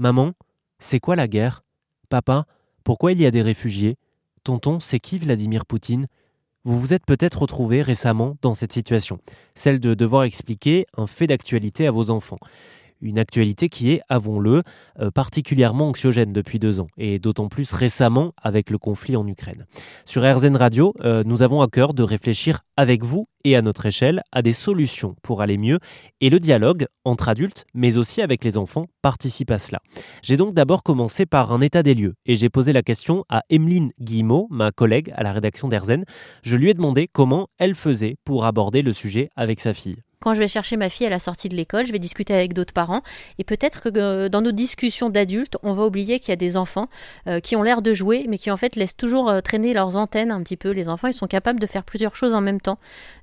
Maman, c'est quoi la guerre? Papa, pourquoi il y a des réfugiés? Tonton, c'est qui Vladimir Poutine? Vous vous êtes peut-être retrouvé récemment dans cette situation, celle de devoir expliquer un fait d'actualité à vos enfants. Une actualité qui est, avons-le, euh, particulièrement anxiogène depuis deux ans, et d'autant plus récemment avec le conflit en Ukraine. Sur RZN Radio, euh, nous avons à cœur de réfléchir avec vous et à notre échelle à des solutions pour aller mieux, et le dialogue entre adultes, mais aussi avec les enfants, participe à cela. J'ai donc d'abord commencé par un état des lieux, et j'ai posé la question à Emeline Guillemot, ma collègue à la rédaction d'Erzen. Je lui ai demandé comment elle faisait pour aborder le sujet avec sa fille. Quand je vais chercher ma fille à la sortie de l'école, je vais discuter avec d'autres parents. Et peut-être que euh, dans nos discussions d'adultes, on va oublier qu'il y a des enfants euh, qui ont l'air de jouer, mais qui en fait laissent toujours euh, traîner leurs antennes un petit peu. Les enfants, ils sont capables de faire plusieurs choses en même temps.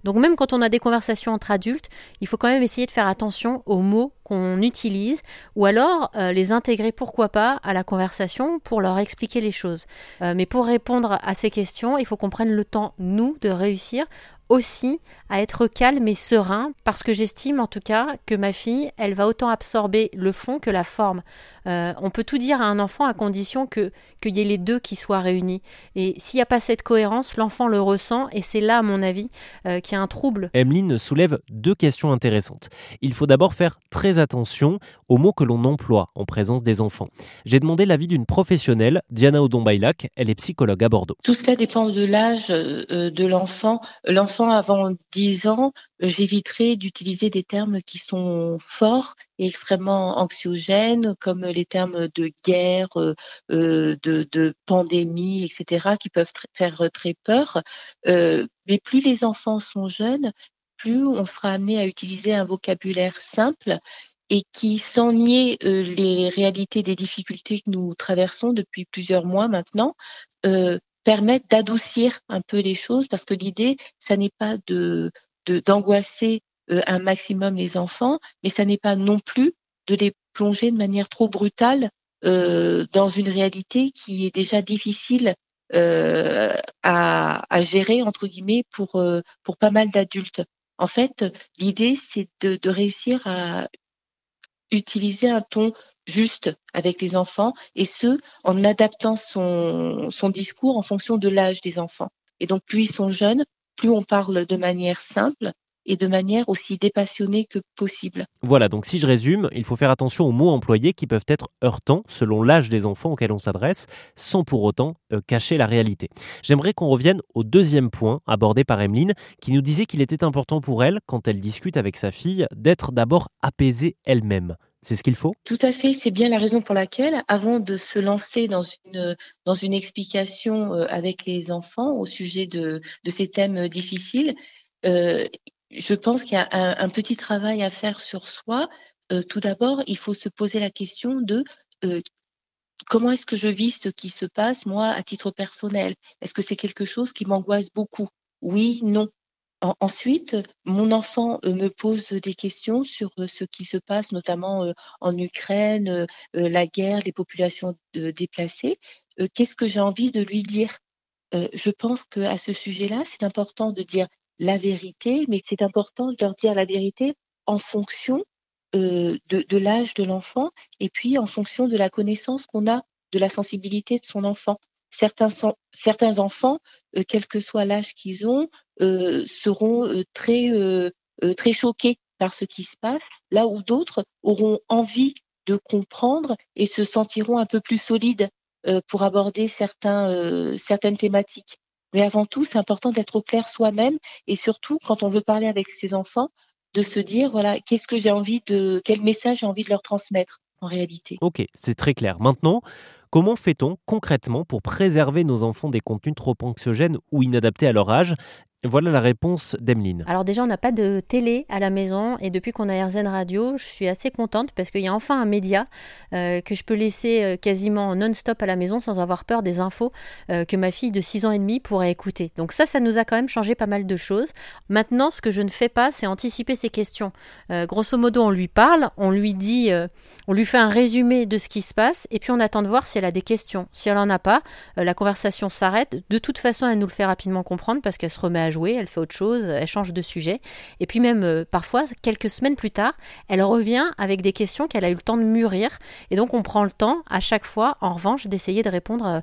Donc même quand on a des conversations entre adultes, il faut quand même essayer de faire attention aux mots qu'on utilise, ou alors les intégrer, pourquoi pas, à la conversation pour leur expliquer les choses. mais pour répondre à ces questions, il faut qu'on prenne le temps, nous, de réussir aussi à être calme et serein parce que j'estime en tout cas que ma fille, elle va autant absorber le fond que la forme. Euh, on peut tout dire à un enfant à condition que qu'il y ait les deux qui soient réunis. Et s'il n'y a pas cette cohérence, l'enfant le ressent et c'est là, à mon avis, euh, qu'il y a un trouble. Emeline soulève deux questions intéressantes. Il faut d'abord faire très attention aux mots que l'on emploie en présence des enfants. J'ai demandé l'avis d'une professionnelle, Diana Odon-Bailac, elle est psychologue à Bordeaux. Tout cela dépend de l'âge euh, de l'enfant. L'enfant avant 10 ans, j'éviterai d'utiliser des termes qui sont forts et extrêmement anxiogènes, comme les termes de guerre, euh, euh, de, pandémie, etc., qui peuvent faire très peur. Euh, mais plus les enfants sont jeunes, plus on sera amené à utiliser un vocabulaire simple et qui, sans nier les réalités des difficultés que nous traversons depuis plusieurs mois maintenant, permettent d'adoucir un peu les choses, parce que l'idée, ça n'est pas de d'angoisser un maximum les enfants, mais ça n'est pas non plus de les plonger de manière trop brutale euh, dans une réalité qui est déjà difficile euh, à, à, gérer entre guillemets pour euh, pour pas mal d'adultes. En fait, l'idée c'est de, de, réussir à utiliser un ton juste avec les enfants et ce en adaptant son discours en fonction de l'âge des enfants. Et donc plus ils sont jeunes, plus on parle de manière simple et de manière aussi dépassionnée que possible. Voilà, donc si je résume, il faut faire attention aux mots employés qui peuvent être heurtants selon l'âge des enfants auxquels on s'adresse, sans pour autant euh, cacher la réalité. J'aimerais qu'on revienne au deuxième point abordé par Emeline, qui nous disait qu'il était important pour elle, quand elle discute avec sa fille, d'être d'abord apaisée elle-même. C'est ce qu'il faut? Tout à fait, c'est bien la raison pour laquelle, avant de se lancer dans une, dans une explication euh, avec les enfants au sujet de, de ces thèmes difficiles, euh, je pense qu'il y a un, petit travail à faire sur soi. Euh, tout d'abord, il faut se poser la question de euh, comment est-ce que je vis ce qui se passe, moi, à titre personnel? Est-ce que c'est quelque chose qui m'angoisse beaucoup? Oui, non. Ensuite, mon enfant euh, me pose des questions sur ce qui se passe, notamment en Ukraine, la guerre, les populations déplacées. Qu'est-ce que j'ai envie de lui dire? Je pense qu'à ce sujet-là, c'est important de dire la vérité, mais c'est important de leur dire la vérité en fonction euh, de, de l'âge de l'enfant et puis en fonction de la connaissance qu'on a de la sensibilité de son enfant. Certains, certains enfants, euh, quel que soit l'âge qu'ils ont, euh, seront euh, très, très choqués par ce qui se passe, là où d'autres auront envie de comprendre et se sentiront un peu plus solides pour aborder certains, certaines thématiques. Mais avant tout, c'est important d'être au clair soi-même et surtout, quand on veut parler avec ses enfants, de se dire, voilà, qu'est-ce que j'ai envie de, quel message j'ai envie de leur transmettre en réalité. Ok, c'est très clair. Maintenant, comment fait-on concrètement pour préserver nos enfants des contenus trop anxiogènes ou inadaptés à leur âge? Voilà la réponse d'Emeline. Alors déjà, on n'a pas de télé à la maison et depuis qu'on a RZN Radio, je suis assez contente parce qu'il y a enfin un média euh, que je peux laisser euh, quasiment non-stop à la maison sans avoir peur des infos euh, que ma fille de 6 ans et demi pourrait écouter. Donc ça, ça nous a quand même changé pas mal de choses. Maintenant, ce que je ne fais pas, c'est anticiper ses questions. grosso modo, on lui parle, on lui dit, on lui fait un résumé de ce qui se passe et puis on attend de voir si elle a des questions. Si elle en a pas, la conversation s'arrête. De toute façon, elle nous le fait rapidement comprendre parce qu'elle se remet à jouer, elle fait autre chose, elle change de sujet. Et puis même euh, parfois, quelques semaines plus tard, elle revient avec des questions qu'elle a eu le temps de mûrir. Et donc on prend le temps à chaque fois, en revanche, d'essayer de répondre euh,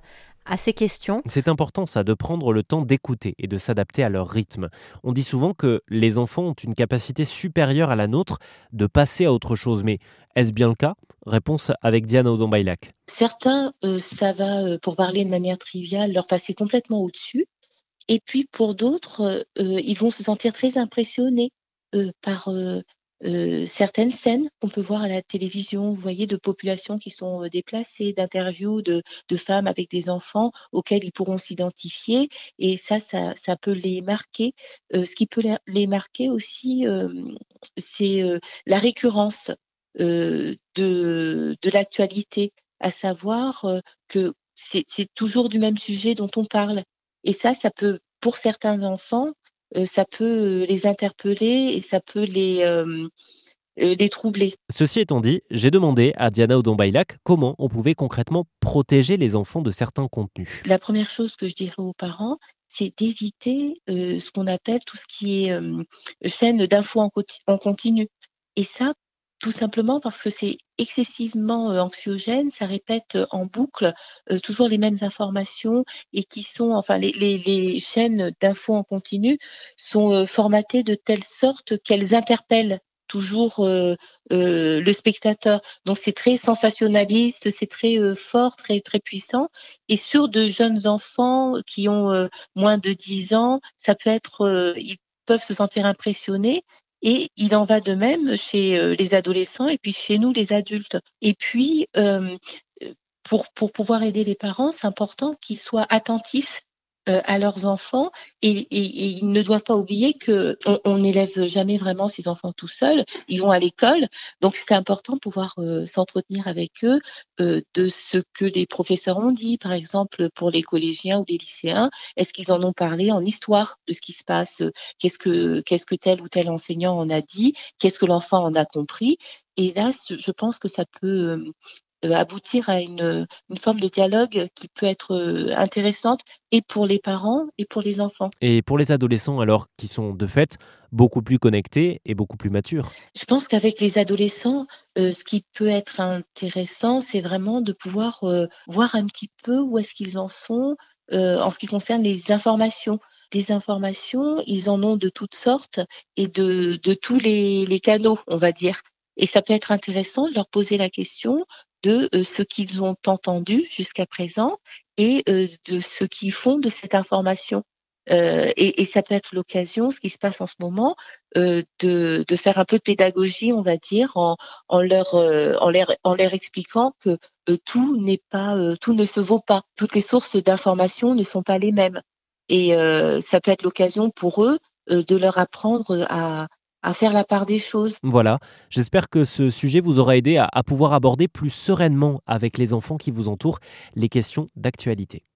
à ces questions. C'est important ça, de prendre le temps d'écouter et de s'adapter à leur rythme. On dit souvent que les enfants ont une capacité supérieure à la nôtre de passer à autre chose, mais est-ce bien le cas? Réponse avec Diane Odombaylac. Certains, euh, ça va, euh, pour parler de manière triviale, leur passer complètement au-dessus. Et puis pour d'autres, euh, ils vont se sentir très impressionnés par euh, certaines scènes qu'on peut voir à la télévision, vous voyez, de populations qui sont euh, déplacées, d'interviews de, de, femmes avec des enfants auxquels ils pourront s'identifier. Et ça, ça, ça, peut les marquer. Euh, ce qui peut les marquer aussi, c'est la récurrence de, de l'actualité, à savoir que c'est toujours du même sujet dont on parle. Et ça, ça peut, pour certains enfants, euh, ça peut euh, les interpeller et ça peut les, euh, les troubler. Ceci étant dit, j'ai demandé à Diana Odombaylac comment on pouvait concrètement protéger les enfants de certains contenus. La première chose que je dirais aux parents, c'est d'éviter ce qu'on appelle tout ce qui est chaîne d'infos en, en, continu. Et ça, tout simplement parce que c'est excessivement euh, anxiogène, ça répète euh, en boucle euh, toujours les mêmes informations et qui sont, enfin, les, les, chaînes d'infos en continu sont formatées de telle sorte qu'elles interpellent toujours le spectateur. Donc c'est très sensationnaliste, c'est très fort, très très puissant. Et sur de jeunes enfants qui ont moins de 10 ans, ça peut être, ils peuvent se sentir impressionnés et il en va de même chez euh, les adolescents et puis chez nous, les adultes. Et puis, euh, pour, pour pouvoir aider les parents, c'est important qu'ils soient attentifs à leurs enfants et, ils ne doivent pas oublier que on n'élève jamais vraiment ces enfants tout seuls. Ils vont à l'école, donc c'est important de pouvoir euh, s'entretenir avec eux euh, de ce que les professeurs ont dit, par exemple pour les collégiens ou les lycéens. Est-ce qu'ils en ont parlé en histoire de ce qui se passe? Qu'est-ce que qu'est-ce que tel ou tel enseignant en a dit? Qu'est-ce que l'enfant en a compris? Et là, je pense que ça peut euh, aboutir à une, forme de dialogue qui peut être euh, intéressante et pour les parents et pour les enfants. Et pour les adolescents alors qui sont de fait beaucoup plus connectés et beaucoup plus matures Je pense qu'avec les adolescents, euh, ce qui peut être intéressant, c'est vraiment de pouvoir voir un petit peu où est-ce qu'ils en sont en ce qui concerne les informations. Les informations, ils en ont de toutes sortes et de, tous les, les canaux, on va dire. Et ça peut être intéressant de leur poser la question de euh, ce qu'ils ont entendu jusqu'à présent et euh, de ce qu'ils font de cette information. Euh, et, ça peut être l'occasion, ce qui se passe en ce moment, de, faire un peu de pédagogie, on va dire, en leur expliquant que tout n'est pas, tout ne se vaut pas. Toutes les sources d'information ne sont pas les mêmes. Et ça peut être l'occasion pour eux de leur apprendre à, à faire la part des choses. Voilà, j'espère que ce sujet vous aura aidé à pouvoir aborder plus sereinement avec les enfants qui vous entourent les questions d'actualité.